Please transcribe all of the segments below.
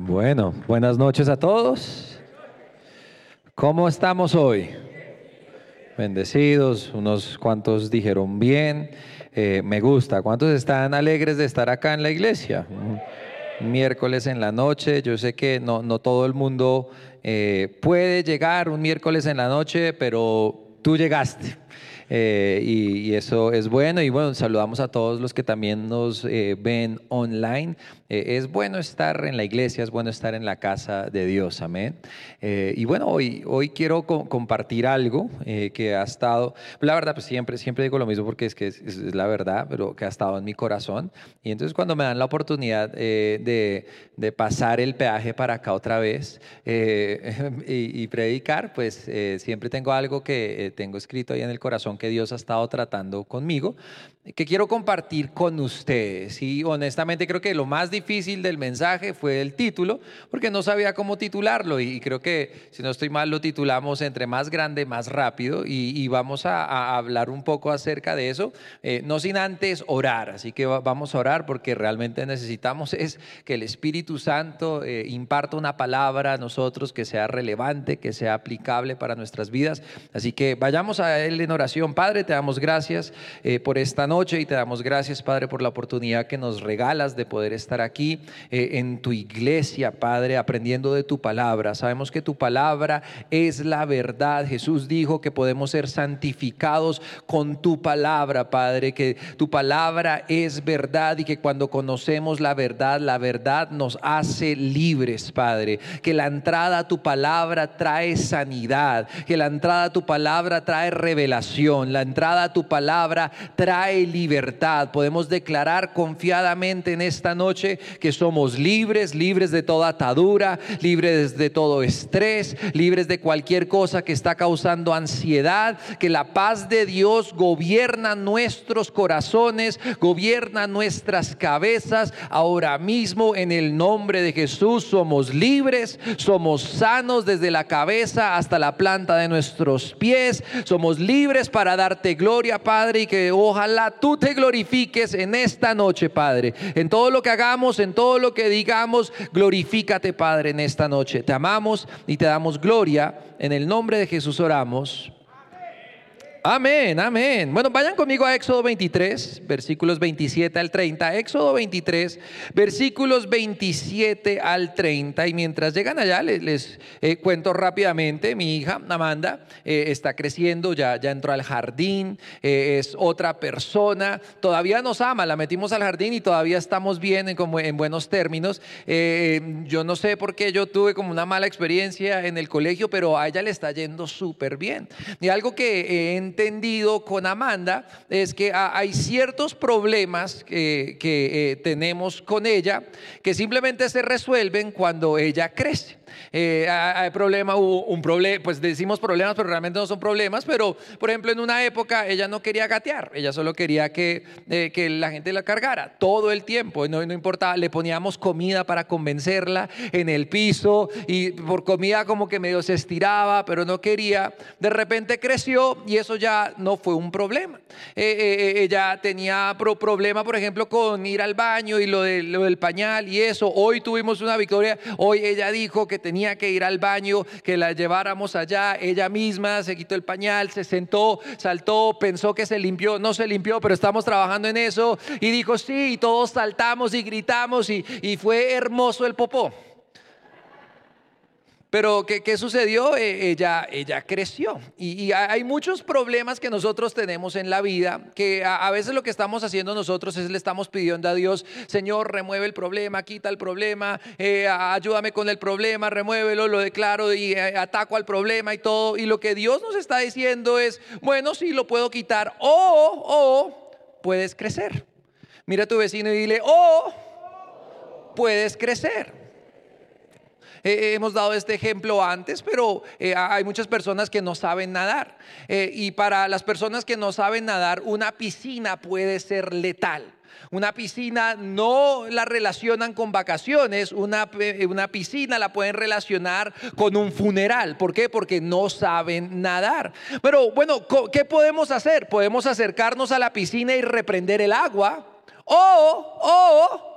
Bueno, buenas noches a todos. ¿Cómo estamos hoy? Bendecidos, unos cuantos dijeron bien, eh, me gusta. ¿Cuántos están alegres de estar acá en la iglesia? miércoles en la noche, yo sé que no, no todo el mundo eh, puede llegar un miércoles en la noche, pero tú llegaste. Eh, y, eso es bueno. Y bueno, saludamos a todos los que también nos ven online. Eh, es bueno estar en la iglesia, es bueno estar en la casa de Dios, amén. Eh, y bueno, hoy, hoy quiero compartir algo eh, que ha estado, la verdad, pues siempre, siempre digo lo mismo porque es que es, la verdad, pero que ha estado en mi corazón. Y entonces cuando me dan la oportunidad de, de, pasar el peaje para acá otra vez y, y, predicar, pues siempre tengo algo que tengo escrito ahí en el corazón que Dios ha estado tratando conmigo, que quiero compartir con ustedes. Y honestamente creo que lo más difícil del mensaje fue el título, porque no sabía cómo titularlo y creo que, si no estoy mal, lo titulamos entre más grande, más rápido y, vamos a, hablar un poco acerca de eso, eh, no sin antes orar. Así que vamos a orar porque realmente necesitamos es que el Espíritu Santo eh, imparta una palabra a nosotros que sea relevante, que sea aplicable para nuestras vidas. Así que vayamos a Él en oración. Padre, te damos gracias eh, por esta noche y te damos gracias, Padre, por la oportunidad que nos regalas de poder estar aquí eh, en tu iglesia, Padre, aprendiendo de tu palabra. Sabemos que tu palabra es la verdad. Jesús dijo que podemos ser santificados con tu palabra, Padre, que tu palabra es verdad y que cuando conocemos la verdad, la verdad nos hace libres, Padre. Que la entrada a tu palabra trae sanidad, que la entrada a tu palabra trae revelación, la entrada a tu palabra trae libertad. Podemos declarar confiadamente en esta noche que somos libres, libres de toda atadura, libres de todo estrés, libres de cualquier cosa que está causando ansiedad, que la paz de Dios gobierna nuestros corazones, gobierna nuestras cabezas. Ahora mismo en el nombre de Jesús somos libres, somos sanos desde la cabeza hasta la planta de nuestros pies, somos libres para darte gloria, Padre, y que ojalá tú te glorifiques en esta noche, Padre, en todo lo que hagamos en todo lo que digamos, glorifícate, Padre, en esta noche. Te amamos y te damos gloria. En el nombre de Jesús oramos. Amén, amén. Bueno, vayan conmigo a Éxodo 23, versículos 27 al 30. Éxodo 23, versículos 27 al 30. Y mientras llegan allá, les, eh, cuento rápidamente, mi hija Amanda eh, está creciendo, ya, ya entró al jardín, eh, es otra persona, todavía nos ama, la metimos al jardín y todavía estamos bien, en, como en buenos términos. yo no sé por qué yo tuve como una mala experiencia en el colegio, pero a ella le está yendo súper bien. Y algo que en entendido con Amanda es que hay ciertos problemas que, que eh, tenemos con ella que simplemente se resuelven cuando ella crece. Eh, hay problema, hubo un problema, pues decimos problemas, pero realmente no son problemas, pero por ejemplo en una época ella no quería gatear, ella solo quería que, eh, que la gente la cargara todo el tiempo, no, no importaba, le poníamos comida para convencerla en el piso y por comida como que medio se estiraba, pero no quería, de repente creció y eso ya no fue un problema. Eh, ella tenía problema, por ejemplo, con ir al baño y lo, de, lo del pañal y eso, hoy tuvimos una victoria, hoy ella dijo que tenía que ir al baño, que la lleváramos allá. Ella misma se quitó el pañal, se sentó, saltó, pensó que se limpió, no se limpió, pero estamos trabajando en eso. Y dijo, sí, y todos saltamos y gritamos y, y fue hermoso el popó. Pero ¿qué, sucedió? Eh, ella, ella creció. Y, hay muchos problemas que nosotros tenemos en la vida, que a, veces lo que estamos haciendo nosotros es le estamos pidiendo a Dios, Señor, remueve el problema, quita el problema, eh, ayúdame con el problema, remuévelo, lo declaro y eh, ataco al problema y todo. Y lo que Dios nos está diciendo es, bueno, sí, lo puedo quitar o, o puedes crecer. Mira a tu vecino y dile, o puedes crecer. Eh, hemos dado este ejemplo antes, pero eh, hay muchas personas que no saben nadar. Eh, y para las personas que no saben nadar, una piscina puede ser letal. Una piscina no la relacionan con vacaciones, una, una, piscina la pueden relacionar con un funeral. ¿Por qué? Porque no saben nadar. Pero bueno, ¿qué podemos hacer? Podemos acercarnos a la piscina y reprender el agua. O, o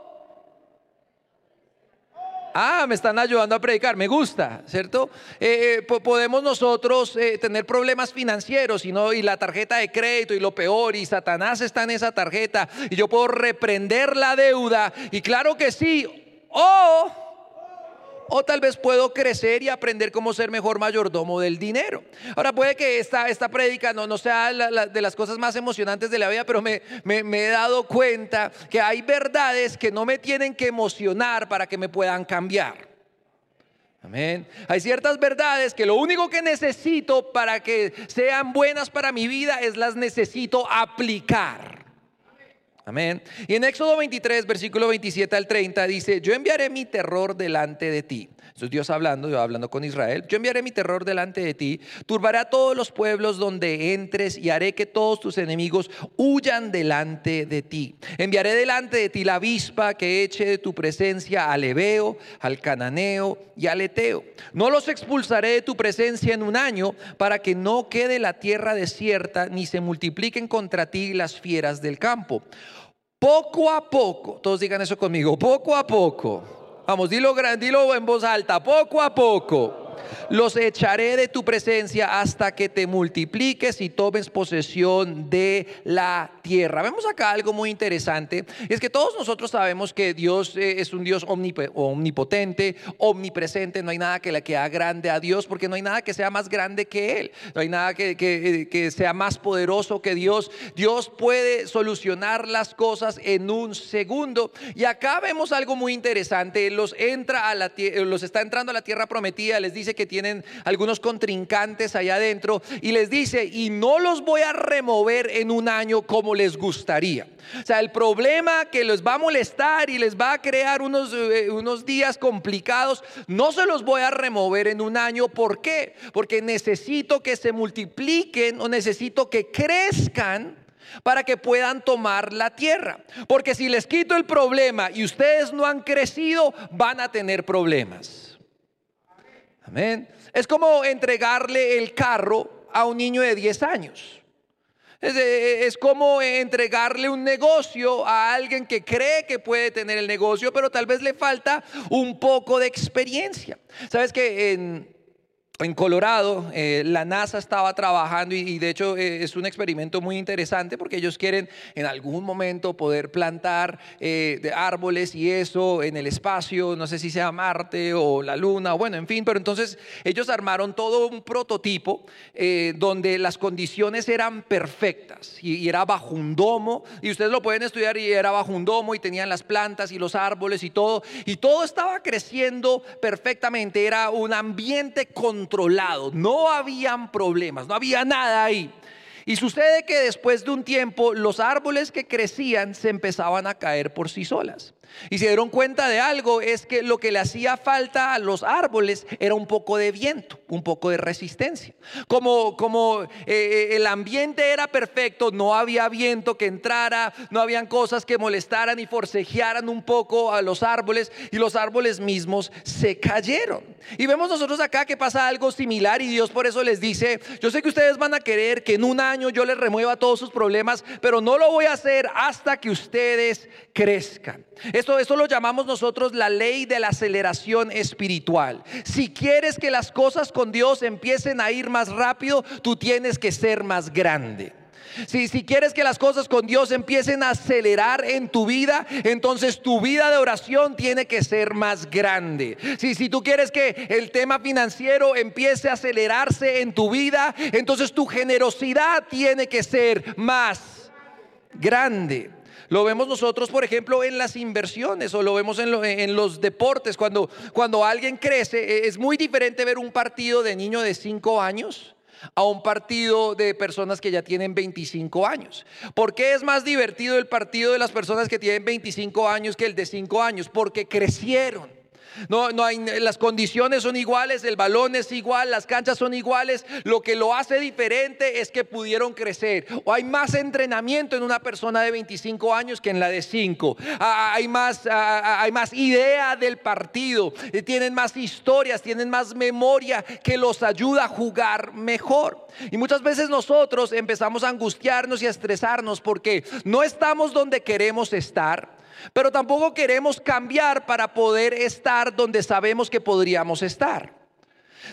Ah, me están ayudando a predicar, me gusta, ¿cierto? Eh, eh, podemos nosotros eh, tener problemas financieros y, no, y la tarjeta de crédito y lo peor, y Satanás está en esa tarjeta y yo puedo reprender la deuda, y claro que sí, o o tal vez puedo crecer y aprender cómo ser mejor mayordomo del dinero. Ahora puede que esta, esta prédica no, sea de las cosas más emocionantes de la vida, pero me, me he dado cuenta que hay verdades que no me tienen que emocionar para que me puedan cambiar. Amén. Hay ciertas verdades que lo único que necesito para que sean buenas para mi vida es las necesito aplicar. Amén. Y en Éxodo 23, versículo 27 al 30 dice, yo enviaré mi terror delante de ti. Eso es Dios hablando, yo hablando con Israel. Yo enviaré mi terror delante de ti, turbaré a todos los pueblos donde entres y haré que todos tus enemigos huyan delante de ti. Enviaré delante de ti la avispa que eche de tu presencia al Ebeo, al Cananeo y al Eteo. No los expulsaré de tu presencia en un año para que no quede la tierra desierta ni se multipliquen contra ti las fieras del campo. Poco a poco, todos digan eso conmigo, poco a poco. Vamos, dilo, dilo en voz alta, poco a poco los echaré de tu presencia hasta que te multipliques y tomes posesión de la tierra. Vemos acá algo muy interesante, es que todos nosotros sabemos que Dios eh, es un Dios omnipotente, omnipresente, no hay nada que le quede grande a Dios, porque no hay nada que sea más grande que Él, no hay nada que, que, sea más poderoso que Dios. Dios puede solucionar las cosas en un segundo. Y acá vemos algo muy interesante, los, entra a la, los está entrando a la tierra prometida, les dice que tienen algunos contrincantes allá adentro y les dice, y no los voy a remover en un año como les gustaría. O sea, el problema que les va a molestar y les va a crear unos, eh, unos días complicados, no se los voy a remover en un año. ¿Por qué? Porque necesito que se multipliquen o necesito que crezcan para que puedan tomar la tierra. Porque si les quito el problema y ustedes no han crecido, van a tener problemas. Es como entregarle el carro a un niño de 10 años. Es, como entregarle un negocio a alguien que cree que puede tener el negocio, pero tal vez le falta un poco de experiencia. Sabes que en, en Colorado, eh, la NASA estaba trabajando y, de hecho eh, es un experimento muy interesante porque ellos quieren en algún momento poder plantar eh, árboles y eso en el espacio, no sé si sea Marte o la Luna, bueno, en fin, pero entonces ellos armaron todo un prototipo donde las condiciones eran perfectas y, era bajo un domo y ustedes lo pueden estudiar y era bajo un domo y tenían las plantas y los árboles y todo y todo estaba creciendo perfectamente, era un ambiente no habían problemas, no había nada ahí. Y sucede que después de un tiempo los árboles que crecían se empezaban a caer por sí solas. Y se dieron cuenta de algo, es que lo que le hacía falta a los árboles era un poco de viento, un poco de resistencia. Como, como eh, eh, el ambiente era perfecto, no había viento que entrara, no habían cosas que molestaran y forcejearan un poco a los árboles y los árboles mismos se cayeron. Y vemos nosotros acá que pasa algo similar y Dios por eso les dice, yo sé que ustedes van a querer que en un año yo les remueva todos sus problemas, pero no lo voy a hacer hasta que ustedes crezcan. Esto, esto lo llamamos nosotros la ley de la aceleración espiritual. Si quieres que las cosas con Dios empiecen a ir más rápido, tú tienes que ser más grande. Si, si, quieres que las cosas con Dios empiecen a acelerar en tu vida, entonces tu vida de oración tiene que ser más grande. Si, si tú quieres que el tema financiero empiece a acelerarse en tu vida, entonces tu generosidad tiene que ser más grande. Lo vemos nosotros, por ejemplo, en las inversiones o lo vemos en, los deportes. Cuando, cuando alguien crece, e, es muy diferente ver un partido de niño de 5 años a un partido de personas que ya tienen 25 años. ¿Por qué es más divertido el partido de las personas que tienen 25 años que el de 5 años? Porque crecieron. No, no hay, las condiciones son iguales, el balón es igual, las canchas son iguales. Lo que lo hace diferente es que pudieron crecer. O hay más entrenamiento en una persona de 25 años que en la de 5. Hay más, hay más idea del partido. Eh, tienen más historias, tienen más memoria que los ayuda a jugar mejor. Y muchas veces nosotros empezamos a angustiarnos y a estresarnos porque no estamos donde queremos estar Pero tampoco queremos cambiar para poder estar donde sabemos que podríamos estar.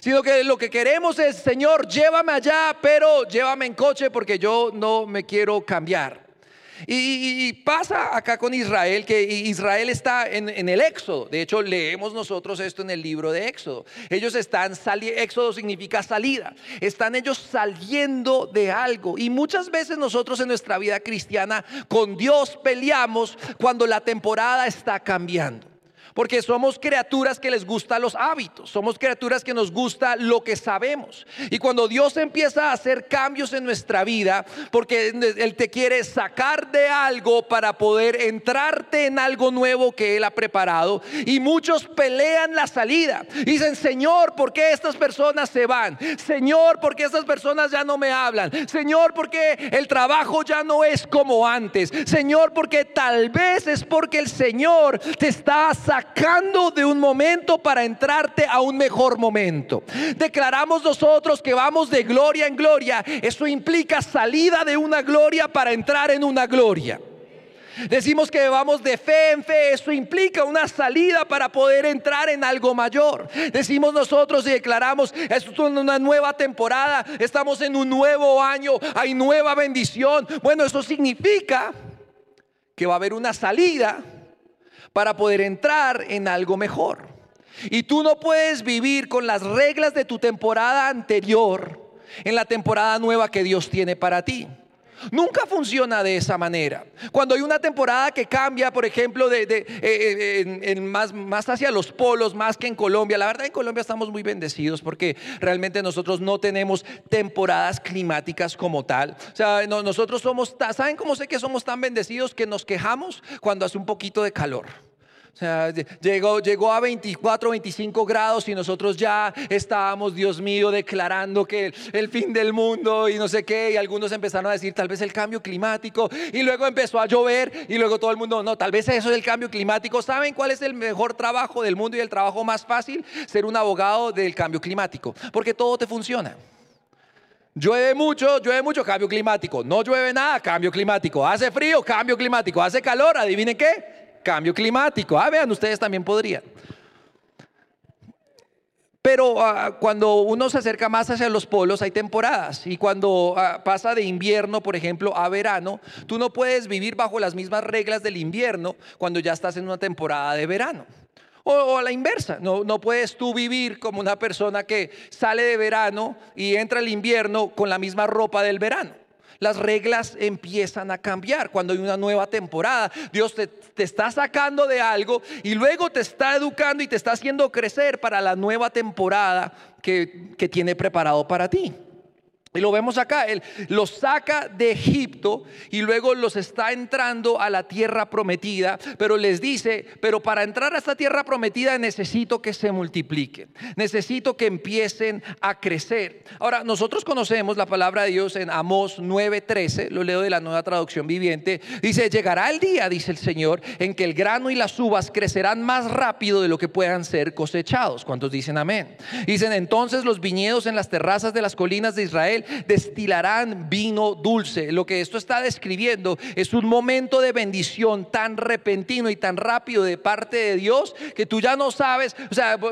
Sino que lo que queremos es, Señor, llévame allá, pero llévame en coche porque yo no me quiero cambiar. Y, pasa acá con Israel, que Israel está en, el Éxodo. De hecho, leemos nosotros esto en el libro de Éxodo. Ellos están saliendo, Éxodo significa salida. Están ellos saliendo de algo. Y muchas veces nosotros en nuestra vida cristiana con Dios peleamos cuando la temporada está cambiando. Porque somos criaturas que les gustan los hábitos, somos criaturas que nos gusta lo que sabemos. Y cuando Dios empieza a hacer cambios en nuestra vida, porque Él te quiere sacar de algo para poder entrarte en algo nuevo que Él ha preparado. Y muchos pelean la salida. Dicen, Señor, ¿por qué estas personas se van? Señor, ¿por qué estas personas ya no me hablan? Señor, ¿por qué el trabajo ya no es como antes? Señor, porque tal vez es porque el Señor te está sacando sacando de un momento para entrarte a un mejor momento. Declaramos nosotros que vamos de gloria en gloria. Eso implica salida de una gloria para entrar en una gloria. Decimos que vamos de fe en fe, eso implica una salida para poder entrar en algo mayor. Decimos nosotros y declaramos, esto es una nueva temporada, estamos en un nuevo año, hay nueva bendición. Bueno, eso significa que va a haber una salida para poder entrar en algo mejor. Y tú no puedes vivir con las reglas de tu temporada anterior en la temporada nueva que Dios tiene para ti. Nunca funciona de esa manera. Cuando hay una temporada que cambia, por ejemplo, de, eh, eh, más, hacia los polos, más que en Colombia. La verdad, en Colombia estamos muy bendecidos porque realmente nosotros no tenemos temporadas climáticas como tal. O sea, nosotros somos, ¿saben cómo sé que somos tan bendecidos que nos quejamos cuando hace un poquito de calor? O sea, llegó, llegó a 24, 25 grados y nosotros ya estábamos, Dios mío, declarando que el, fin del mundo y no sé qué. Y algunos empezaron a decir tal vez el cambio climático. Y luego empezó a llover y luego todo el mundo, no, tal vez eso es el cambio climático. ¿Saben cuál es el mejor trabajo del mundo y el trabajo más fácil? Ser un abogado del cambio climático. Porque todo te funciona. Llueve mucho, llueve mucho, cambio climático. No llueve nada, cambio climático. Hace frío, cambio climático. Hace calor, adivinen qué cambio climático. Ah, vean, ustedes también podrían. Pero ah, cuando uno se acerca más hacia los polos hay temporadas y cuando ah, pasa de invierno, por ejemplo, a verano, tú no puedes vivir bajo las mismas reglas del invierno cuando ya estás en una temporada de verano. O, a la inversa, no, no puedes tú vivir como una persona que sale de verano y entra el invierno con la misma ropa del verano las reglas empiezan a cambiar. Cuando hay una nueva temporada, Dios te, está sacando de algo y luego te está educando y te está haciendo crecer para la nueva temporada que, que tiene preparado para ti. Y lo vemos acá, Él los saca de Egipto y luego los está entrando a la tierra prometida, pero les dice, pero para entrar a esta tierra prometida necesito que se multipliquen, necesito que empiecen a crecer. Ahora, nosotros conocemos la palabra de Dios en Amós 9:13, lo leo de la nueva traducción viviente, dice, llegará el día, dice el Señor, en que el grano y las uvas crecerán más rápido de lo que puedan ser cosechados. ¿Cuántos dicen amén? Dicen, entonces los viñedos en las terrazas de las colinas de Israel, destilarán vino dulce. Lo que esto está describiendo es un momento de bendición tan repentino y tan rápido de parte de Dios que tú ya no sabes,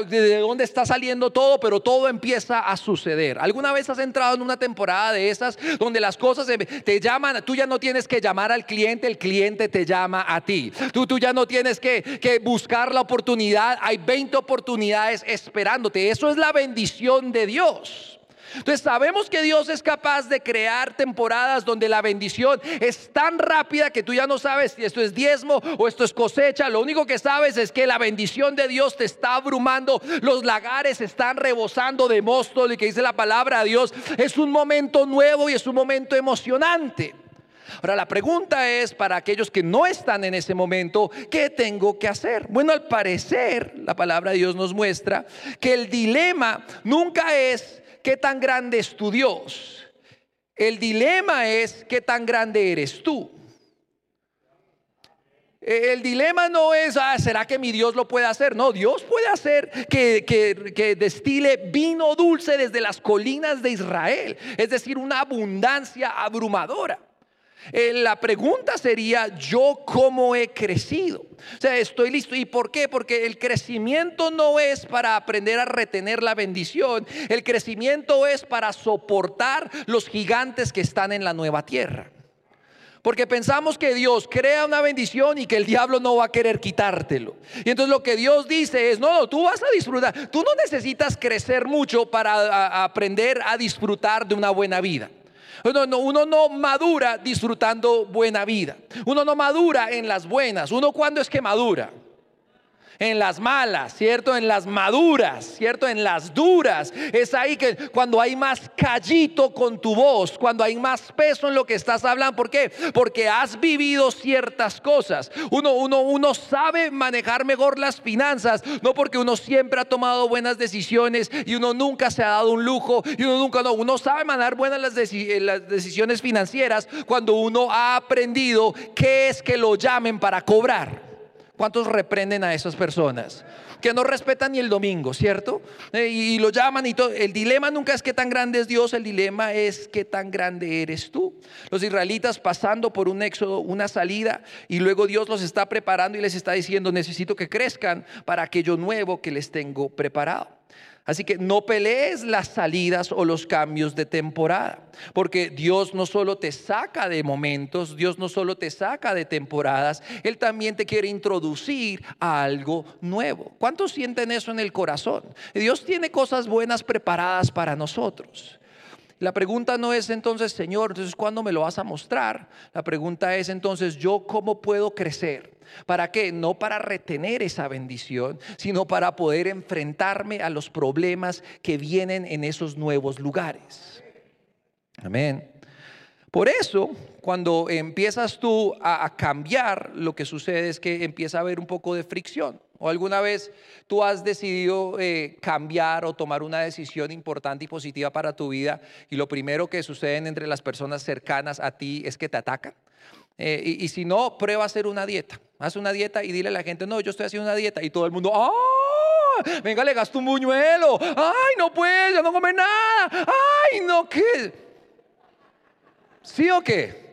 de dónde está saliendo todo, pero todo empieza a suceder. ¿Alguna vez has entrado en una temporada de esas donde las cosas te llaman, tú ya no tienes que llamar al cliente, el cliente te llama a ti. Tú, tú ya no tienes que, que buscar la oportunidad, hay 20 oportunidades esperándote. Eso es la bendición de Dios. Entonces sabemos que Dios es capaz de crear temporadas donde la bendición es tan rápida que tú ya no sabes si esto es diezmo o esto es cosecha. Lo único que sabes es que la bendición de Dios te está abrumando. Los lagares están rebosando de mosto. Y que dice la palabra de Dios es un momento nuevo y es un momento emocionante. Ahora la pregunta es para aquellos que no están en ese momento, ¿qué tengo que hacer? Bueno, al parecer la palabra de Dios nos muestra que el dilema nunca es ¿qué tan grande es tu Dios? El dilema es, ¿qué tan grande eres tú? El dilema no es, ah, ¿será que mi Dios lo puede hacer? No, Dios puede hacer que, que, destile vino dulce desde las colinas de Israel, es decir, una abundancia abrumadora. Eh, la pregunta sería, ¿yo cómo he crecido? O sea, estoy listo. ¿Y por qué? Porque el crecimiento no es para aprender a retener la bendición. El crecimiento es para soportar los gigantes que están en la nueva tierra. Porque pensamos que Dios crea una bendición y que el diablo no va a querer quitártelo. Y entonces lo que Dios dice es, no, no, tú vas a disfrutar. Tú no necesitas crecer mucho para aprender a disfrutar de una buena vida. Uno no, madura disfrutando buena vida. Uno no madura en las buenas. Uno cuando es que madura en las malas, ¿cierto? En las maduras, ¿cierto? En las duras. Es ahí que cuando hay más callito con tu voz, cuando hay más peso en lo que estás hablando. ¿Por qué? Porque has vivido ciertas cosas. Uno, uno, uno sabe manejar mejor las finanzas, no porque uno siempre ha tomado buenas decisiones y uno nunca se ha dado un lujo y uno nunca, no, uno sabe manejar buenas las, las decisiones financieras cuando uno ha aprendido qué es que lo llamen para cobrar. ¿Cuántos reprenden a esas personas? Que no respetan ni el domingo, ¿cierto? Eh, y lo llaman y todo. El dilema nunca es qué tan grande es Dios, el dilema es qué tan grande eres tú. Los israelitas pasando por un éxodo, una salida, y luego Dios los está preparando y les está diciendo, necesito que crezcan para aquello nuevo que les tengo preparado. Así que no pelees las salidas o los cambios de temporada, porque Dios no solo te saca de momentos, Dios no solo te saca de temporadas, Él también te quiere introducir a algo nuevo. ¿Cuántos sienten eso en el corazón? Dios tiene cosas buenas preparadas para nosotros. La pregunta no es entonces, Señor, entonces ¿cuándo me lo vas a mostrar? La pregunta es entonces, ¿yo cómo puedo crecer? ¿Para qué? No para retener esa bendición, sino para poder enfrentarme a los problemas que vienen en esos nuevos lugares. Amén. Por eso, cuando empiezas tú a, cambiar, lo que sucede es que empieza a haber un poco de fricción. ¿O alguna vez tú has decidido eh, cambiar o tomar una decisión importante y positiva para tu vida y lo primero que sucede entre las personas cercanas a ti es que te atacan? Eh, y, si no, prueba a hacer una dieta. Haz una dieta y dile a la gente, no, yo estoy haciendo una dieta. Y todo el mundo, ¡ah! Venga, le gasto un buñuelo. ¡Ay, no puedo, ya no comer nada! ¡Ay, no, qué! ¿Sí o qué?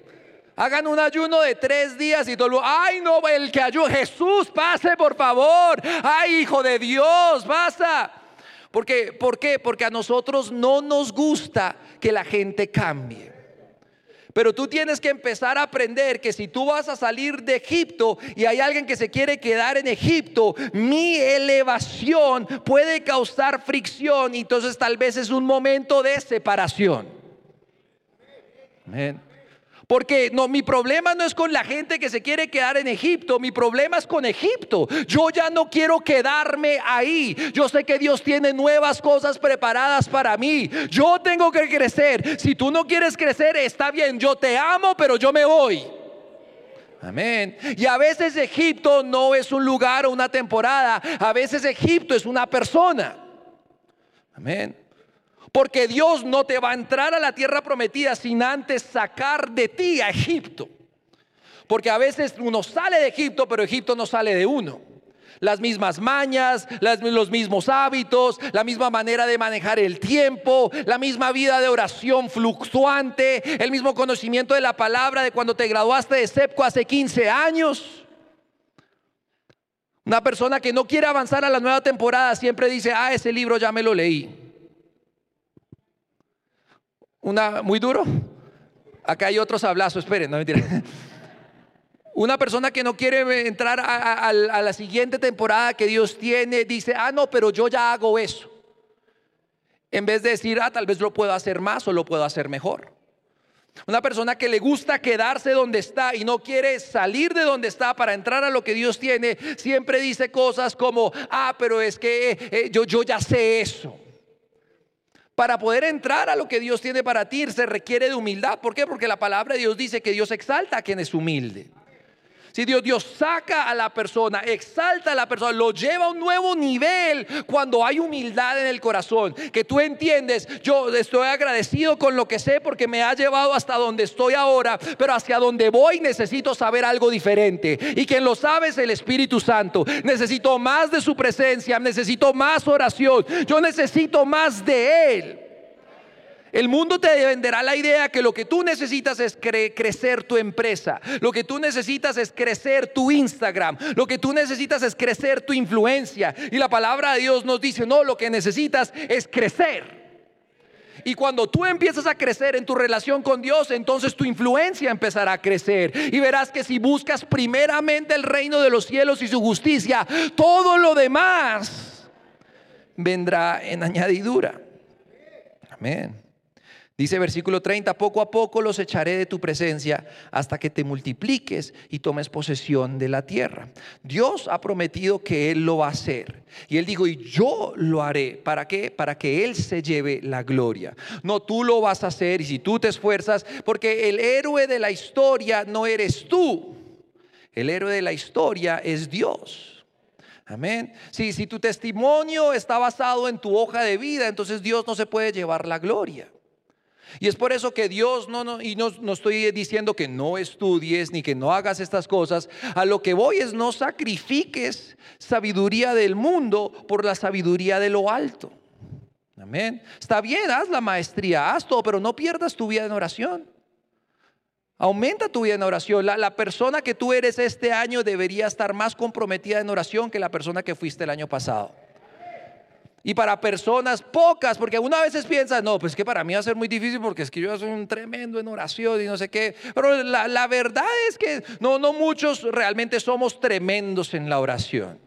Hagan un ayuno de tres días y todo el mundo, ¡ay, no! El que ayuda, Jesús, pase por favor. ¡Ay, hijo de Dios, basta! Porque, ¿Por qué? Porque a nosotros no nos gusta que la gente cambie. Pero tú tienes que empezar a aprender que si tú vas a salir de Egipto y hay alguien que se quiere quedar en Egipto, mi elevación puede causar fricción y entonces tal vez es un momento de separación. Amén. Porque no, mi problema no es con la gente que se quiere quedar en Egipto, mi problema es con Egipto. Yo ya no quiero quedarme ahí. Yo sé que Dios tiene nuevas cosas preparadas para mí. Yo tengo que crecer. Si tú no quieres crecer, está bien, yo te amo, pero yo me voy. Amén. Y a veces Egipto no es un lugar o una temporada, a veces Egipto es una persona. Amén. Porque Dios no te va a entrar a la tierra prometida sin antes sacar de ti a Egipto. Porque a veces uno sale de Egipto, pero Egipto no sale de uno. Las mismas mañas, los mismos hábitos, la misma manera de manejar el tiempo, la misma vida de oración fluctuante, el mismo conocimiento de la palabra de cuando te graduaste de SEPCO hace 15 años. Una persona que no quiere avanzar a la nueva temporada siempre dice, ah, ese libro ya me lo leí. Una, muy duro. Acá hay otros sablazos, esperen, no mentira. Una persona que no quiere entrar a, a, la siguiente temporada que Dios tiene, dice, ah, no, pero yo ya hago eso. En vez de decir, ah, tal vez lo puedo hacer más o lo puedo hacer mejor. Una persona que le gusta quedarse donde está y no quiere salir de donde está para entrar a lo que Dios tiene, siempre dice cosas como, ah, pero es que eh, eh, yo, yo ya sé eso. Para poder entrar a lo que Dios tiene para ti se requiere de humildad. ¿Por qué? Porque la palabra de Dios dice que Dios exalta a quien es humilde. Si Dios, Dios saca a la persona, exalta a la persona, lo lleva a un nuevo nivel cuando hay humildad en el corazón. Que tú entiendes, yo estoy agradecido con lo que sé porque me ha llevado hasta donde estoy ahora, pero hacia donde voy necesito saber algo diferente. Y quien lo sabe es el Espíritu Santo. Necesito más de su presencia, necesito más oración, yo necesito más de Él. El mundo te venderá la idea que lo que tú necesitas es crecer tu empresa, lo que tú necesitas es crecer tu Instagram, lo que tú necesitas es crecer tu influencia. Y la palabra de Dios nos dice, no, lo que necesitas es crecer. Y cuando tú empiezas a crecer en tu relación con Dios, entonces tu influencia empezará a crecer. Y verás que si buscas primeramente el reino de los cielos y su justicia, todo lo demás vendrá en añadidura. Amén. Dice versículo 30, poco a poco los echaré de tu presencia hasta que te multipliques y tomes posesión de la tierra. Dios ha prometido que Él lo va a hacer. Y Él dijo, y yo lo haré. ¿Para qué? Para que Él se lleve la gloria. No, tú lo vas a hacer y si tú te esfuerzas, porque el héroe de la historia no eres tú. El héroe de la historia es Dios. Amén. Si, si tu testimonio está basado en tu hoja de vida, entonces Dios no se puede llevar la gloria. Y es por eso que Dios no, no y no, no, estoy diciendo que no estudies ni que no hagas estas cosas. A lo que voy es no sacrifiques sabiduría del mundo por la sabiduría de lo alto. Amén. Está bien, haz la maestría, haz todo, pero no pierdas tu vida en oración. Aumenta tu vida en oración. La, la persona que tú eres este año debería estar más comprometida en oración que la persona que fuiste el año pasado. Y para personas pocas, porque una veces piensa, no, pues que para mí va a ser muy difícil porque es que yo soy un tremendo en oración y no sé qué. Pero la, verdad es que no, no muchos realmente somos tremendos en la oración.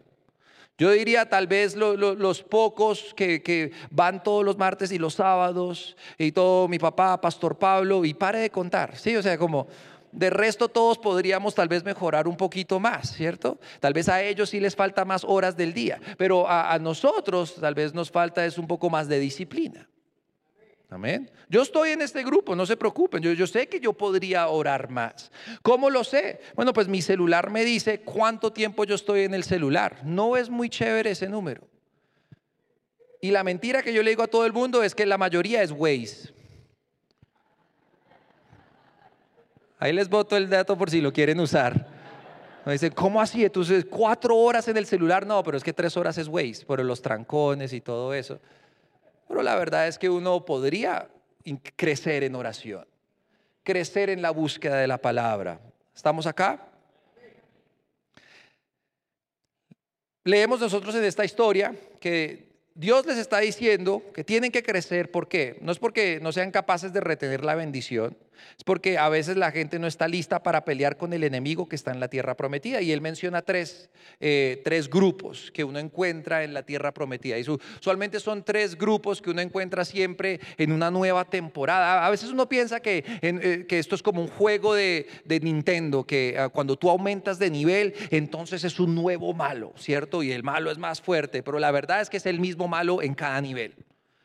Yo diría tal vez los pocos que, que, van todos los martes y los sábados, y todo mi papá, Pastor Pablo, y pare de contar, ¿sí? O sea, como de resto todos podríamos tal vez mejorar un poquito más, ¿cierto? Tal vez a ellos sí les falta más horas del día, pero a, nosotros tal vez nos falta es un poco más de disciplina. Amén. Yo estoy en este grupo, no se preocupen. Yo, yo, sé que yo podría orar más. ¿Cómo lo sé? Bueno, pues mi celular me dice cuánto tiempo yo estoy en el celular. No es muy chévere ese número. Y la mentira que yo le digo a todo el mundo es que la mayoría es Waze. Ahí les boto el dato por si lo quieren usar. Me dicen, ¿cómo así? Entonces, cuatro horas en el celular. No, pero es que tres horas es waste por los trancones y todo eso. Pero la verdad es que uno podría crecer en oración, crecer en la búsqueda de la palabra. ¿Estamos acá? Leemos nosotros en esta historia que Dios les está diciendo que tienen que crecer. ¿Por qué? No es porque no sean capaces de retener la bendición, es porque a veces la gente no está lista para pelear con el enemigo que está en la tierra prometida. Y él menciona tres, eh, tres grupos que uno encuentra en la tierra prometida. Y usualmente son tres grupos que uno encuentra siempre en una nueva temporada. A veces uno piensa que, eh, que esto es como un juego de, de Nintendo, que ah, cuando tú aumentas de nivel, entonces es un nuevo malo, ¿cierto? Y el malo es más fuerte. Pero la verdad es que es el mismo malo en cada nivel.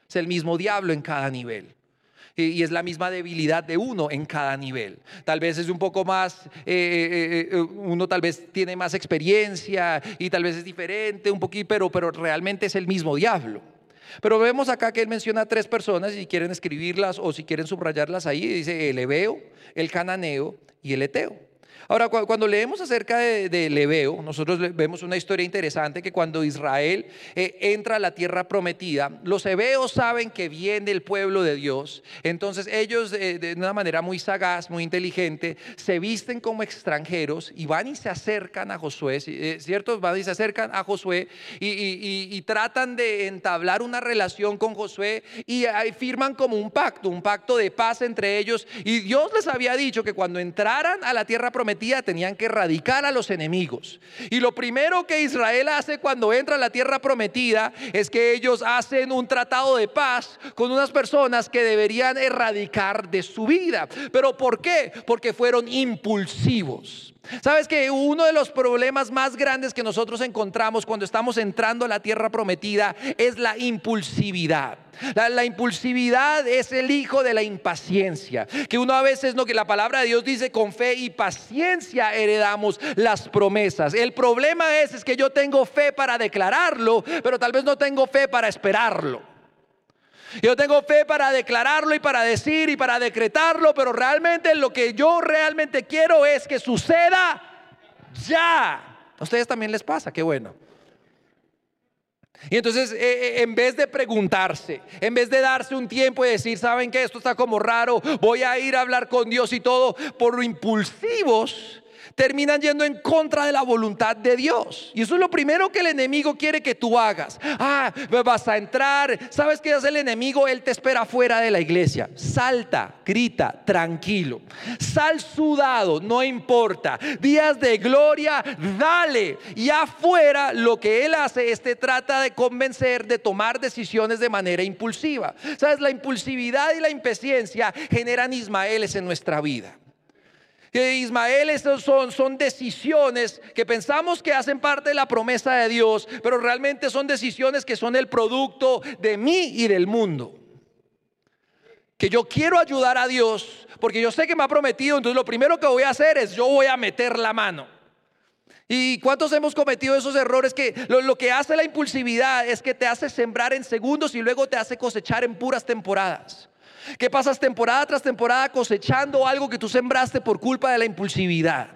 Es el mismo diablo en cada nivel y es la misma debilidad de uno en cada nivel. Tal vez es un poco más, eh, eh, eh, uno tal vez tiene más experiencia y tal vez es diferente un poquito, pero, realmente es el mismo diablo. Pero vemos acá que él menciona tres personas, si quieren escribirlas o si quieren subrayarlas ahí, dice el Ebeo, el Cananeo y el Eteo. Ahora, cuando leemos acerca de, de Leveo, nosotros vemos una historia interesante que cuando Israel eh, entra a la tierra prometida, los hebeos saben que viene el pueblo de Dios. Entonces ellos de una manera muy sagaz, muy inteligente, se visten como extranjeros y van y se acercan a Josué, eh, ¿cierto? Van y se acercan a Josué y, tratan de entablar una relación con Josué y firman como un pacto, un pacto de paz entre ellos. Y Dios les había dicho que cuando entraran a la tierra prometida, tenían que erradicar a los enemigos. Y lo primero que Israel hace cuando entra a la tierra prometida es que ellos hacen un tratado de paz con unas personas que deberían erradicar de su vida. ¿Pero por qué? Porque fueron impulsivos. Sabes que uno de los problemas más grandes que nosotros encontramos cuando estamos entrando a la tierra prometida es la impulsividad. La, impulsividad es el hijo de la impaciencia. Que uno a veces no, que la palabra de Dios dice con fe y paciencia heredamos las promesas. El problema es, es que yo tengo fe para declararlo, pero tal vez no tengo fe para esperarlo. Yo tengo fe para declararlo y para decir y para decretarlo, pero realmente lo que yo realmente quiero es que suceda ya. A ustedes también les pasa, qué bueno. Y entonces, eh, eh, en vez de preguntarse, en vez de darse un tiempo y decir, ¿saben qué? Esto está como raro, voy a ir a hablar con Dios y todo, por impulsivos, terminan yendo en contra de la voluntad de Dios. Y eso es lo primero que el enemigo quiere que tú hagas. Ah, vas a entrar. ¿Sabes qué hace el enemigo? Él te espera fuera de la iglesia. Salta, grita, tranquilo. Sal sudado, no importa. Días de gloria, dale. Y afuera lo que él hace es te trata de convencer de tomar decisiones de manera impulsiva. ¿Sabes? La impulsividad y la impaciencia generan Ismaeles en nuestra vida que Ismael son, son decisiones que pensamos que hacen parte de la promesa de Dios, pero realmente son decisiones que son el producto de mí y del mundo. Que yo quiero ayudar a Dios porque yo sé que me ha prometido, entonces lo primero que voy a hacer es yo voy a meter la mano. ¿Y cuántos hemos cometido esos errores que lo, que hace la impulsividad es que te hace sembrar en segundos y luego te hace cosechar en puras temporadas? Que pasas temporada tras temporada cosechando algo que tú sembraste por culpa de la impulsividad.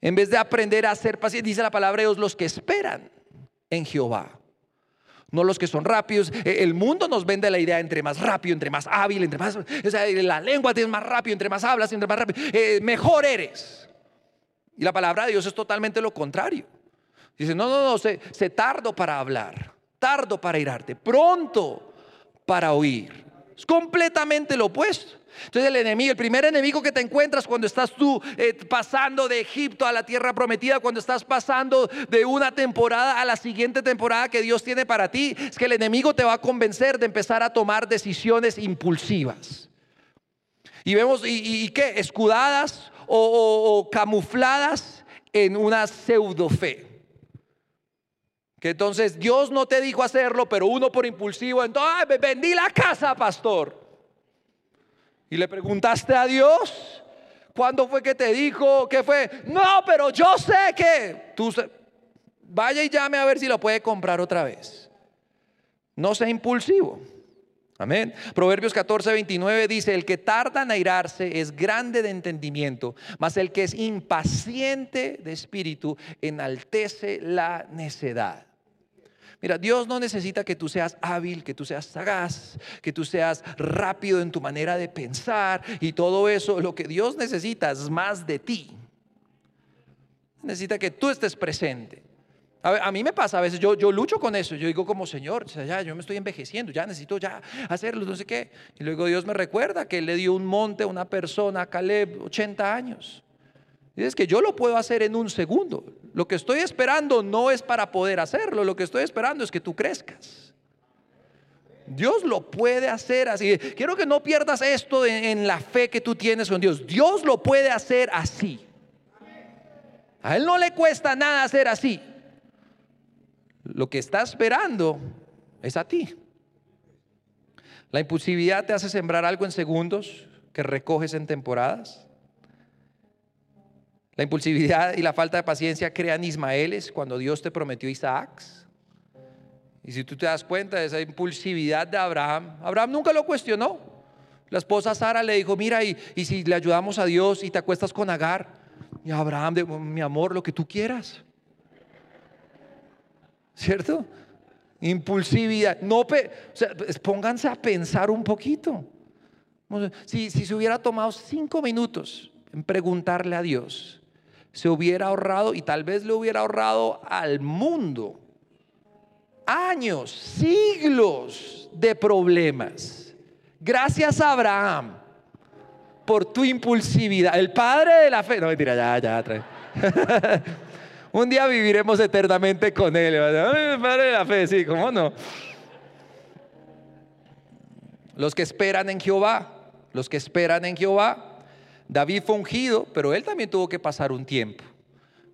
En vez de aprender a ser paciente, dice la palabra de Dios, los que esperan en Jehová. No los que son rápidos. E, el mundo nos vende la idea entre más rápido, entre más hábil, entre más... O sea, la lengua tienes más rápido, entre más hablas, entre más rápido. Eh, mejor eres. Y la palabra de Dios es totalmente lo contrario. Dice, no, no, no, se, se tardo para hablar, tardo para irarte, pronto para oír. Es completamente lo opuesto. Entonces el enemigo, el primer enemigo que te encuentras cuando estás tú eh, pasando de Egipto a la tierra prometida, cuando estás pasando de una temporada a la siguiente temporada que Dios tiene para ti, es que el enemigo te va a convencer de empezar a tomar decisiones impulsivas. Y vemos, ¿y, qué? Escudadas o, o camufladas en una pseudo fe. Entonces Dios no te dijo hacerlo, pero uno por impulsivo, entonces vendí la casa, pastor. Y le preguntaste a Dios, ¿cuándo fue que te dijo? ¿Qué fue? No, pero yo sé que tú vaya y llame a ver si lo puede comprar otra vez. No sea impulsivo. Amén. Proverbios 14, 29 dice, el que tarda en airarse es grande de entendimiento, mas el que es impaciente de espíritu enaltece la necedad. Mira, Dios no necesita que tú seas hábil, que tú seas sagaz, que tú seas rápido en tu manera de pensar y todo eso. Lo que Dios necesita es más de ti. Necesita que tú estés presente. A, mí me pasa a veces, yo, yo lucho con eso, yo digo como Señor, ya, yo me estoy envejeciendo, ya necesito ya hacerlo, no sé qué. Y luego Dios me recuerda que Él le dio un monte a una persona, a Caleb, 80 años. Y es que yo lo puedo hacer en un segundo. Lo que estoy esperando no es para poder hacerlo, lo que estoy esperando es que tú crezcas. Dios lo puede hacer así. Quiero que no pierdas esto en la fe que tú tienes con Dios. Dios lo puede hacer así. A Él no le cuesta nada hacer así lo que está esperando es a ti. La impulsividad te hace sembrar algo en segundos que recoges en temporadas. La impulsividad y la falta de paciencia crean Ismaeles cuando Dios te prometió Isaac. Y si tú te das cuenta de esa impulsividad de Abraham, Abraham nunca lo cuestionó. La esposa Sara le dijo, mira, y, y si le ayudamos a Dios y te acuestas con Agar, Abraham, mi amor, lo que tú quieras. ¿cierto? Impulsividad. No, pónganse a pensar un poquito. Si, si se hubiera tomado cinco minutos en preguntarle a Dios, se hubiera ahorrado y tal vez le hubiera ahorrado al mundo años, siglos de problemas. Gracias a Abraham por tu impulsividad. El padre de la fe. No, mentira, ya, ya, trae. Un día viviremos eternamente con Él. Padre de la fe, sí, ¿cómo no? Los que esperan en Jehová, los que esperan en Jehová. David fue ungido, pero él también tuvo que pasar un tiempo.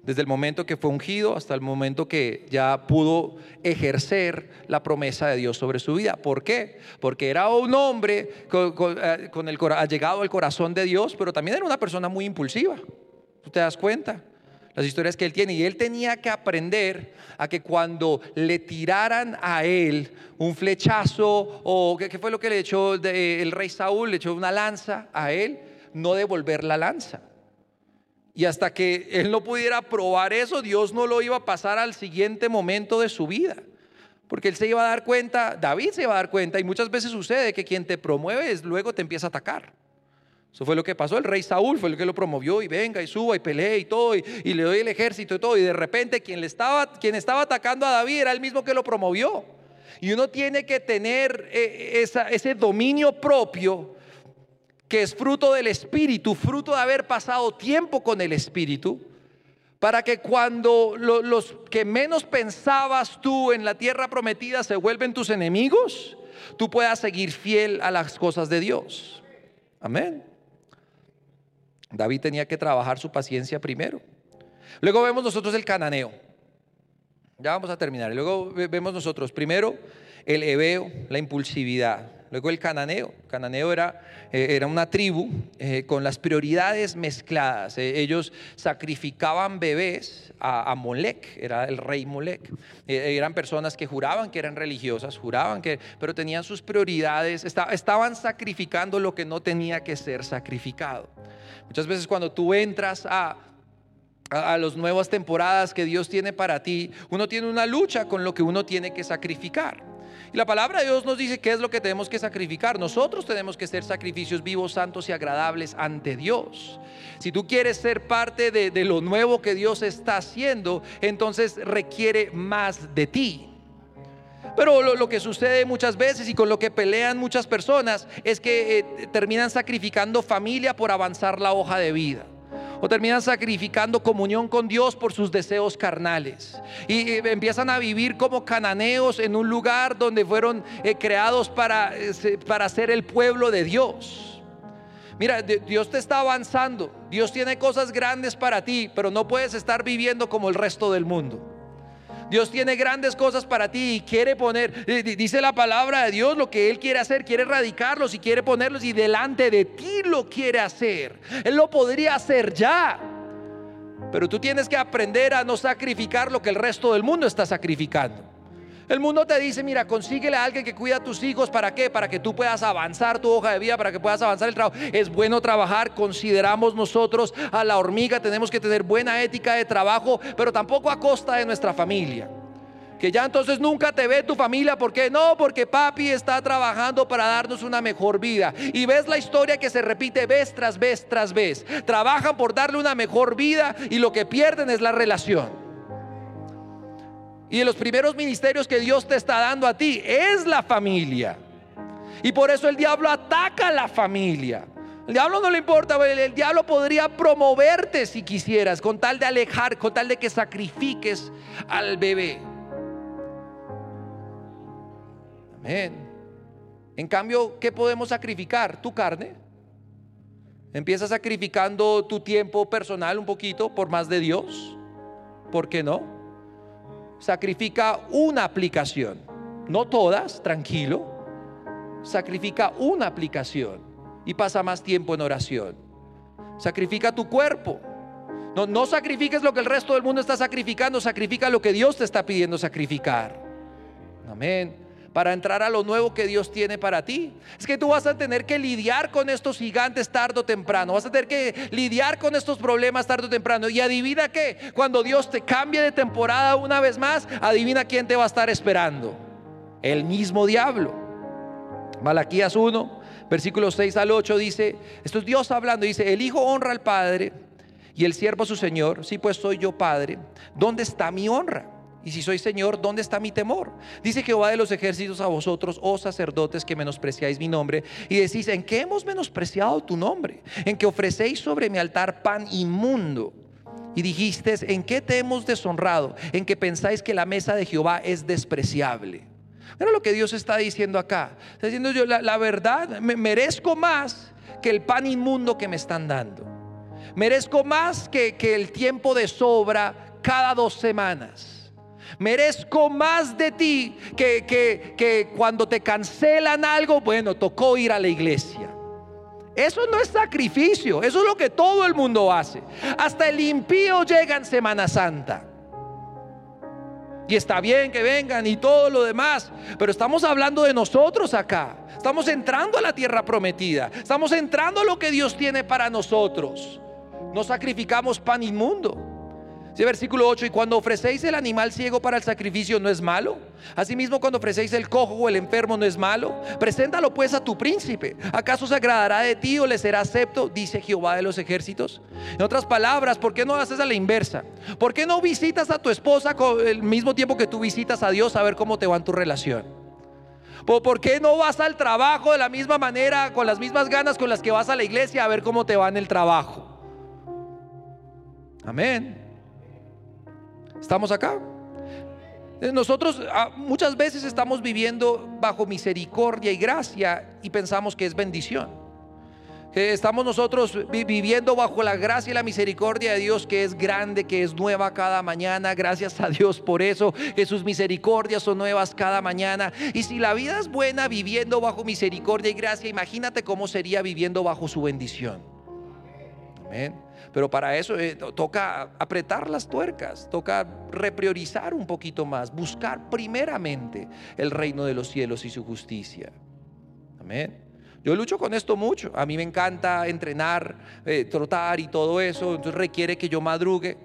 Desde el momento que fue ungido hasta el momento que ya pudo ejercer la promesa de Dios sobre su vida. ¿Por qué? Porque era un hombre con, eh, el, llegado al corazón de Dios, pero también era una persona muy impulsiva. ¿Tú te das cuenta? las historias que él tiene. Y él tenía que aprender a que cuando le tiraran a él un flechazo o qué fue lo que le echó el rey Saúl, le echó una lanza a él, no devolver la lanza. Y hasta que él no pudiera probar eso, Dios no lo iba a pasar al siguiente momento de su vida. Porque él se iba a dar cuenta, David se iba a dar cuenta, y muchas veces sucede que quien te promueve luego te empieza a atacar. Eso fue lo que pasó. El rey Saúl fue el que lo promovió y venga y suba y pelee y todo y, le doy el ejército y todo. Y de repente quien, le estaba, quien estaba atacando a David era el mismo que lo promovió. Y uno tiene que tener eh, ese dominio propio que es fruto del Espíritu, fruto de haber pasado tiempo con el Espíritu, para que cuando los que menos pensabas tú en la tierra prometida se vuelven tus enemigos, tú puedas seguir fiel a las cosas de Dios. Amén. David tenía que trabajar su paciencia primero. Luego vemos nosotros el cananeo. Ya vamos a terminar. Luego vemos nosotros primero el hebeo, la impulsividad. Luego el cananeo. Cananeo era, eh, era una tribu eh, con las prioridades mezcladas. Eh, ellos sacrificaban bebés a, a, Molec, era el rey Molec. eran personas que juraban que eran religiosas, juraban que, pero tenían sus prioridades, estaban sacrificando lo que no tenía que ser sacrificado. Muchas veces cuando tú entras a, a, las nuevas temporadas que Dios tiene para ti, uno tiene una lucha con lo que uno tiene que sacrificar. Y la palabra de Dios nos dice qué es lo que tenemos que sacrificar. Nosotros tenemos que ser sacrificios vivos, santos y agradables ante Dios. Si tú quieres ser parte de, lo nuevo que Dios está haciendo, entonces requiere más de ti. Pero lo, que sucede muchas veces y con lo que pelean muchas personas es que eh, terminan sacrificando familia por avanzar la hoja de vida o terminan sacrificando comunión con Dios por sus deseos carnales. Y eh, empiezan a vivir como cananeos en un lugar donde fueron eh, creados para, para ser el pueblo de Dios. Mira, Dios te está avanzando, Dios tiene cosas grandes para ti, pero no puedes estar viviendo como el resto del mundo. Dios tiene grandes cosas para ti y quiere poner, dice la palabra de Dios lo que Él quiere hacer, quiere erradicarlos y quiere ponerlos y delante de ti lo quiere hacer. Él lo podría hacer ya. Pero tú tienes que aprender a no sacrificar lo que el resto del mundo está sacrificando. El mundo te dice, mira, consíguele a alguien que cuida a tus hijos. ¿Para qué? Para que tú puedas avanzar tu hoja de vida, para que puedas avanzar el trabajo. Es bueno trabajar, consideramos nosotros a la hormiga, tenemos que tener buena ética de trabajo, pero tampoco a costa de nuestra familia. Que ya entonces nunca te ve tu familia, ¿por qué? No, porque papi está trabajando para darnos una mejor vida. Y ves la historia que se repite vez tras vez tras vez. Trabajan por darle una mejor vida y lo que pierden es la relación. Y de los primeros ministerios que Dios te está dando a ti es la familia. Y por eso el diablo ataca a la familia. El diablo no le importa, el diablo podría promoverte si quisieras, con tal de alejar, con tal de que sacrifiques al bebé. Amén. En cambio, ¿qué podemos sacrificar? Tu carne. Empieza sacrificando tu tiempo personal un poquito por más de Dios. ¿Por qué no? Sacrifica una aplicación, no todas, tranquilo, sacrifica una aplicación y pasa más tiempo en oración. Sacrifica tu cuerpo. No, no sacrifiques lo que el resto del mundo está sacrificando, sacrifica lo que Dios te está pidiendo sacrificar. Amén para entrar a lo nuevo que Dios tiene para ti. Es que tú vas a tener que lidiar con estos gigantes tarde o temprano. Vas a tener que lidiar con estos problemas tarde o temprano. Y adivina qué, cuando Dios te cambie de temporada una vez más, adivina quién te va a estar esperando. El mismo diablo. Malaquías 1, versículos 6 al 8 dice, esto es Dios hablando, dice, el Hijo honra al Padre y el siervo a su Señor. Sí, pues soy yo Padre. ¿Dónde está mi honra? Y si soy Señor, ¿dónde está mi temor? Dice Jehová de los ejércitos a vosotros, oh sacerdotes que menospreciáis mi nombre, y decís, ¿en qué hemos menospreciado tu nombre? En que ofrecéis sobre mi altar pan inmundo. Y dijiste, ¿en qué te hemos deshonrado? En que pensáis que la mesa de Jehová es despreciable. Mira lo que Dios está diciendo acá. Está diciendo yo, la, verdad, me merezco más que el pan inmundo que me están dando. Merezco más que, que el tiempo de sobra cada dos semanas. Merezco más de ti que, que, cuando te cancelan algo, bueno, tocó ir a la iglesia. Eso no es sacrificio, eso es lo que todo el mundo hace. Hasta el impío llega en Semana Santa. Y está bien que vengan y todo lo demás, pero estamos hablando de nosotros acá. Estamos entrando a la tierra prometida. Estamos entrando a lo que Dios tiene para nosotros. No sacrificamos pan inmundo. Ese versículo 8, y cuando ofrecéis el animal ciego para el sacrificio no es malo. Asimismo, cuando ofrecéis el cojo o el enfermo no es malo. Preséntalo pues a tu príncipe. ¿Acaso se agradará de ti o le será acepto? Dice Jehová de los ejércitos. En otras palabras, ¿por qué no haces a la inversa? ¿Por qué no visitas a tu esposa con el mismo tiempo que tú visitas a Dios a ver cómo te va en tu relación? ¿Por qué no vas al trabajo de la misma manera, con las mismas ganas con las que vas a la iglesia a ver cómo te va en el trabajo? Amén. ¿Estamos acá? Eh, nosotros ah, muchas veces estamos viviendo bajo misericordia y gracia y pensamos que es bendición. Que estamos nosotros viviendo bajo la gracia y la misericordia de Dios que es grande, que es nueva cada mañana. Gracias a Dios por eso, que sus misericordias son nuevas cada mañana. Y si la vida es buena viviendo bajo misericordia y gracia, imagínate cómo sería viviendo bajo su bendición. Amén. Pero para eso eh, toca apretar las tuercas, toca repriorizar un poquito más, buscar primeramente el reino de los cielos y su justicia. Amén. Yo lucho con esto mucho. A mí me encanta entrenar, eh, trotar y todo eso. Entonces requiere que yo madrugue.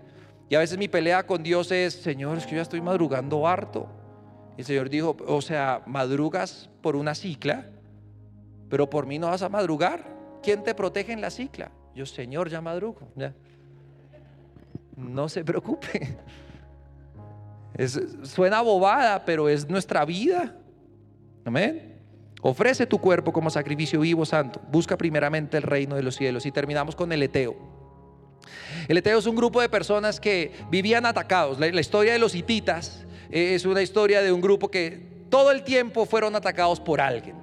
Y a veces mi pelea con Dios es, Señor, es que yo ya estoy madrugando harto. Y el Señor dijo, o sea, madrugas por una cicla, pero por mí no vas a madrugar. ¿Quién te protege en la cicla? Yo, Señor, ya madrugo. No se preocupe. suena bobada, pero es nuestra vida. Amén. Ofrece tu cuerpo como sacrificio vivo, santo. Busca primeramente el reino de los cielos. Y terminamos con el Eteo. El Eteo es un grupo de personas que vivían atacados. La, la historia de los hititas eh, es una historia de un grupo que todo el tiempo fueron atacados por alguien.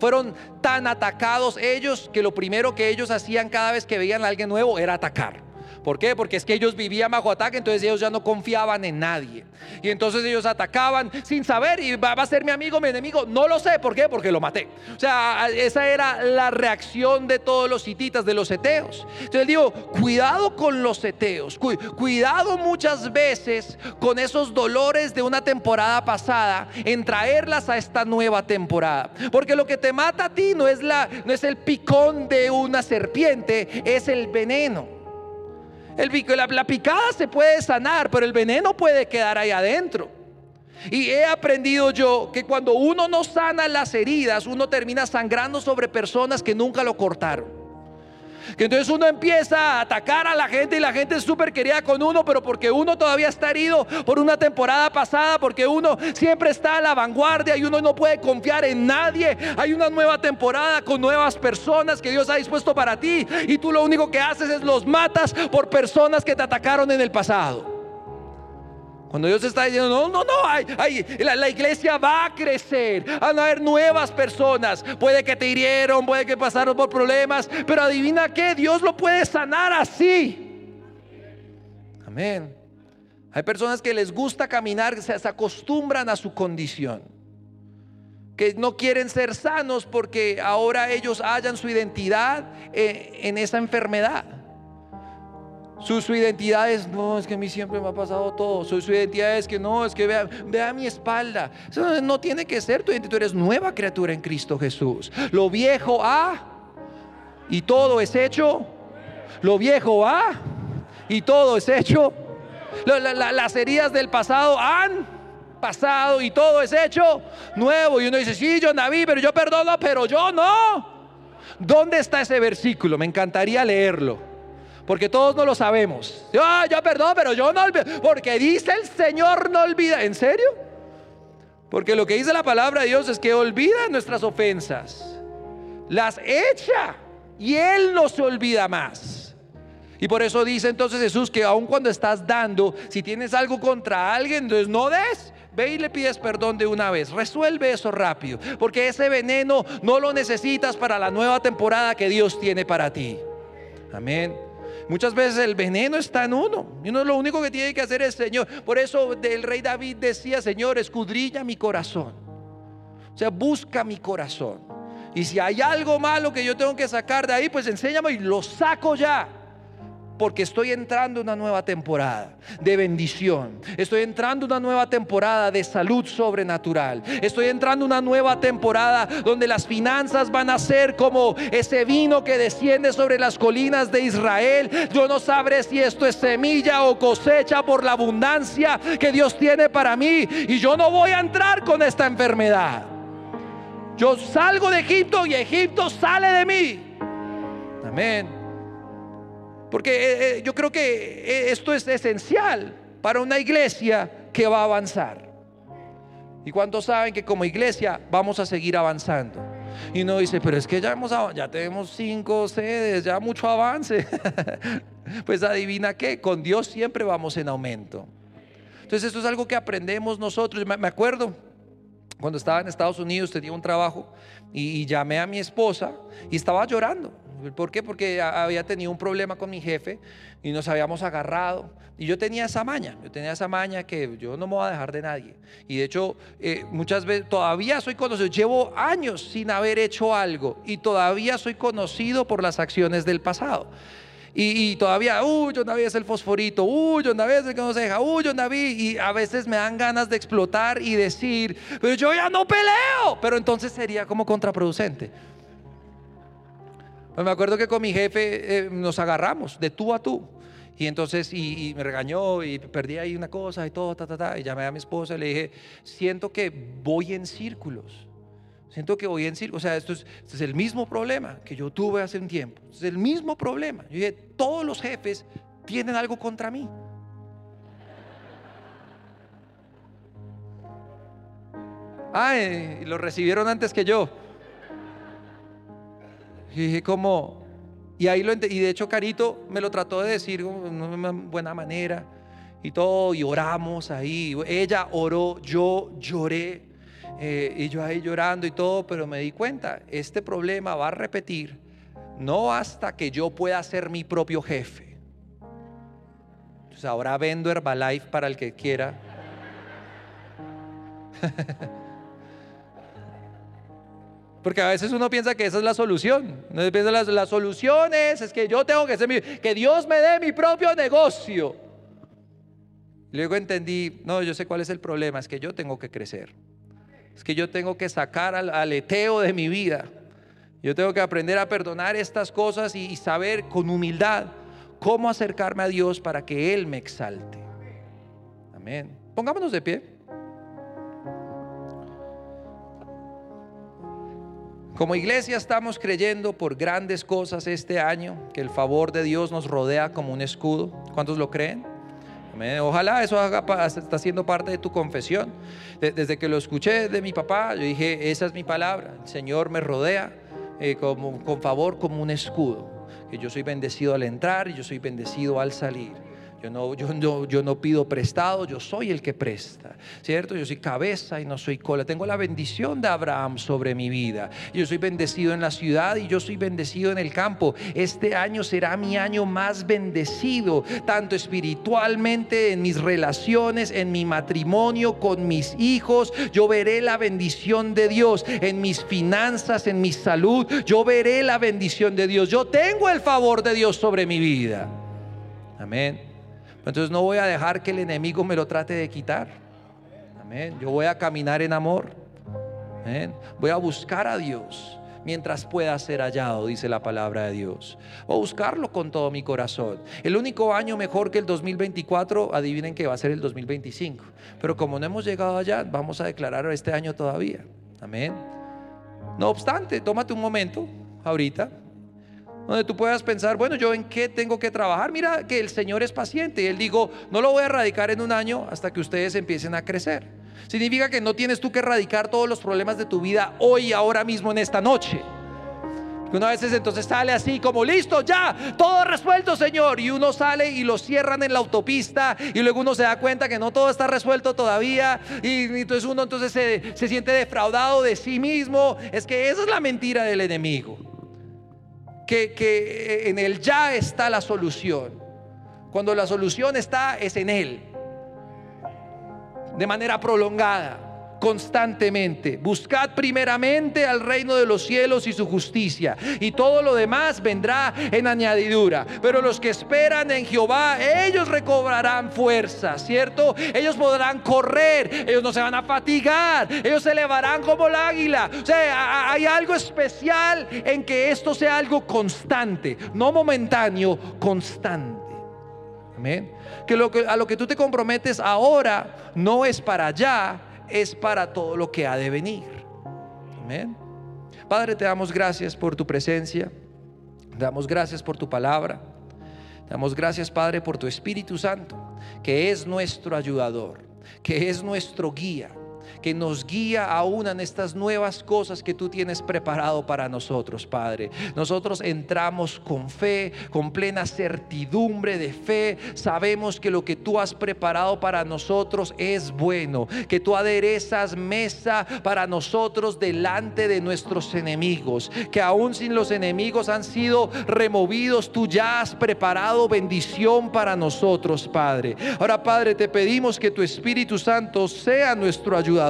fueron tan atacados ellos que lo primero que ellos hacían cada vez que veían a alguien nuevo era atacar. ¿Por qué? Porque es que ellos vivían bajo ataque, entonces ellos ya no confiaban en nadie. Y entonces ellos atacaban sin saber, y va, a ser mi amigo, mi enemigo. No lo sé, ¿por qué? Porque lo maté. O sea, esa era la reacción de todos los hititas, de los eteos. Entonces digo, cuidado con los eteos, cuidado muchas veces con esos dolores de una temporada pasada, en traerlas a esta nueva temporada. Porque lo que te mata a ti no es, la, no es el picón de una serpiente, es el veneno. El, la, la picada se puede sanar, pero el veneno puede quedar ahí adentro. Y he aprendido yo que cuando uno no sana las heridas, uno termina sangrando sobre personas que nunca lo cortaron. Que entonces uno empieza a atacar a la gente y la gente es súper querida con uno, pero porque uno todavía está herido por una temporada pasada, porque uno siempre está a la vanguardia y uno no puede confiar en nadie. Hay una nueva temporada con nuevas personas que Dios ha dispuesto para ti y tú lo único que haces es los matas por personas que te atacaron en el pasado. Cuando Dios está diciendo, no, no, no, la, iglesia va a crecer, van a haber nuevas personas. Puede que te hirieron, puede que pasaron por problemas, pero adivina qué, Dios lo puede sanar así. Amén. Hay personas que les gusta caminar, se, acostumbran a su condición, que no quieren ser sanos porque ahora ellos hallan su identidad eh, en esa enfermedad. Su, identidad es, no, es que a mí siempre me ha pasado todo. Su, su identidad es que no, es que vea, vea mi espalda. Eso no tiene que ser tu identidad, tú eres nueva criatura en Cristo Jesús. Lo viejo ha y todo es hecho. Lo viejo ha y todo es hecho. las heridas del pasado han pasado y todo es hecho nuevo. Y uno dice, sí, yo Naví, pero yo perdono, pero yo no. ¿Dónde está ese versículo? Me encantaría leerlo. Porque todos no lo sabemos. Ah, yo perdón, pero yo no olvido. Porque dice el Señor no olvida. ¿En serio? Porque lo que dice la palabra de Dios es que olvida nuestras ofensas. Las echa. Y Él no se olvida más. Y por eso dice entonces Jesús que aun cuando estás dando, si tienes algo contra alguien, entonces no des. Ve y le pides perdón de una vez. Resuelve eso rápido. Porque ese veneno no lo necesitas para la nueva temporada que Dios tiene para ti. Amén. Muchas veces el veneno está en uno. Y uno lo único que tiene que hacer es, Señor. Por eso el rey David decía, Señor, escudrilla mi corazón. O sea, busca mi corazón. Y si hay algo malo que yo tengo que sacar de ahí, pues enséñame y lo saco ya. Porque estoy entrando en una nueva temporada de bendición. Estoy entrando en una nueva temporada de salud sobrenatural. Estoy entrando en una nueva temporada donde las finanzas van a ser como ese vino que desciende sobre las colinas de Israel. Yo no sabré si esto es semilla o cosecha por la abundancia que Dios tiene para mí. Y yo no voy a entrar con esta enfermedad. Yo salgo de Egipto y Egipto sale de mí. Amén. Porque eh, eh, yo creo que eh, esto es esencial para una iglesia que va a avanzar. ¿Y cuántos saben que como iglesia vamos a seguir avanzando? Y uno dice, pero es que ya, hemos, ya tenemos cinco sedes, ya mucho avance. pues adivina qué, con Dios siempre vamos en aumento. Entonces esto es algo que aprendemos nosotros. Me acuerdo cuando estaba en Estados Unidos, tenía un trabajo y llamé a mi esposa y estaba llorando ¿Por qué? Porque había tenido un problema con mi jefe y nos habíamos agarrado. Y yo tenía esa maña, yo tenía esa maña que yo no me voy a dejar de nadie. Y de hecho, eh, muchas veces todavía soy conocido, llevo años sin haber hecho algo y todavía soy conocido por las acciones del pasado. Y, todavía, uy, yo David es el fosforito, uy, yo David es el que no se deja, uy, yo David. Y a veces me dan ganas de explotar y decir, pero yo ya no peleo. Pero entonces sería como contraproducente. Pues me acuerdo que con mi jefe eh, nos agarramos de tú a tú. Y entonces, y, me regañó y perdí ahí una cosa y todo, ta, ta, ta. Y llamé a mi esposa y le dije, siento que voy en círculos. Siento que voy en círculos. O sea, esto es, es el mismo problema que yo tuve hace un tiempo. Es el mismo problema. Yo dije, todos los jefes tienen algo contra mí. Ay, lo recibieron antes que yo. Y dije como, y ahí lo y de hecho Carito me lo trató de decir de una buena manera y todo, y oramos ahí. Ella oró, yo lloré, eh, y yo ahí llorando y todo, pero me di cuenta, este problema va a repetir, no hasta que yo pueda ser mi propio jefe. Entonces ahora vendo Herbalife para el que quiera. Porque a veces uno piensa que esa es la solución. Uno piensa las, las soluciones es que yo tengo que ser mi, que Dios me dé mi propio negocio. Luego entendí, no, yo sé cuál es el problema, es que yo tengo que crecer. Es que yo tengo que sacar al aleteo de mi vida. Yo tengo que aprender a perdonar estas cosas y saber con humildad cómo acercarme a Dios para que Él me exalte. Amén. Pongámonos de pie. Como iglesia estamos creyendo por grandes cosas este año, que el favor de Dios nos rodea como un escudo. ¿Cuántos lo creen? Ojalá eso está siendo parte de tu confesión. Desde que lo escuché de mi papá, yo dije, esa es mi palabra. El Señor me rodea eh, como, con favor como un escudo. Que yo soy bendecido al entrar y yo soy bendecido al salir. Yo no, yo, yo no pido prestado, yo soy el que presta, ¿cierto? Yo soy cabeza y no soy cola. Tengo la bendición de Abraham sobre mi vida. Yo soy bendecido en la ciudad y yo soy bendecido en el campo. Este año será mi año más bendecido, tanto espiritualmente, en mis relaciones, en mi matrimonio, con mis hijos. Yo veré la bendición de Dios en mis finanzas, en mi salud. Yo veré la bendición de Dios. Yo tengo el favor de Dios sobre mi vida. Amén. Entonces no voy a dejar que el enemigo me lo trate de quitar. Amén. Yo voy a caminar en amor. Amén. Voy a buscar a Dios mientras pueda ser hallado, dice la palabra de Dios. Voy a buscarlo con todo mi corazón. El único año mejor que el 2024, adivinen que va a ser el 2025. Pero como no hemos llegado allá, vamos a declarar este año todavía. Amén. No obstante, tómate un momento ahorita donde tú puedas pensar, bueno, yo en qué tengo que trabajar. Mira que el Señor es paciente y Él dijo, no lo voy a erradicar en un año hasta que ustedes empiecen a crecer. Significa que no tienes tú que erradicar todos los problemas de tu vida hoy, ahora mismo, en esta noche. Una vez entonces sale así como listo, ya, todo resuelto, Señor. Y uno sale y lo cierran en la autopista y luego uno se da cuenta que no todo está resuelto todavía. Y, entonces uno entonces se, se siente defraudado de sí mismo. Es que esa es la mentira del enemigo que, en el ya está la solución. Cuando la solución está, es en Él. De manera prolongada. Constantemente. Buscad primeramente al reino de los cielos y su justicia, y todo lo demás vendrá en añadidura. Pero los que esperan en Jehová, ellos recobrarán fuerza, ¿cierto? Ellos podrán correr, ellos no se van a fatigar, ellos se elevarán como el águila. O sea, hay algo especial en que esto sea algo constante, no momentáneo, constante. Amén. Que, lo que a lo que tú te comprometes ahora no es para allá, es para todo lo que ha de venir. Amén. Padre, te damos gracias por tu presencia. Te damos gracias por tu palabra. Te damos gracias, Padre, por tu Espíritu Santo, que es nuestro ayudador, que es nuestro guía que nos guía aún en estas nuevas cosas que tú tienes preparado para nosotros, Padre. Nosotros entramos con fe, con plena certidumbre de fe. Sabemos que lo que tú has preparado para nosotros es bueno, que tú aderezas mesa para nosotros delante de nuestros enemigos, que aún sin los enemigos han sido removidos, tú ya has preparado bendición para nosotros, Padre. Ahora, Padre, te pedimos que tu Espíritu Santo sea nuestro ayudador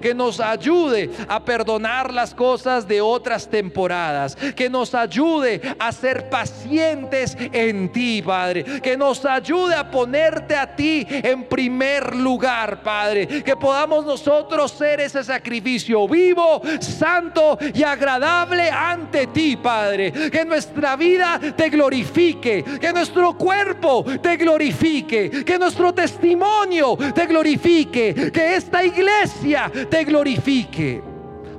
que nos ayude a perdonar las cosas de otras temporadas, que nos ayude a ser pacientes en ti, Padre, que nos ayude a ponerte a ti en primer lugar, Padre, que podamos nosotros ser ese sacrificio vivo, santo y agradable ante ti, Padre, que nuestra vida te glorifique, que nuestro cuerpo te glorifique, que nuestro testimonio te glorifique, que esta te glorifique.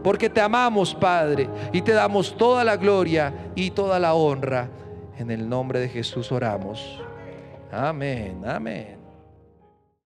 Porque te amamos, Padre, y te damos toda la gloria y toda la honra. En el nombre de Jesús oramos. Amén, amén.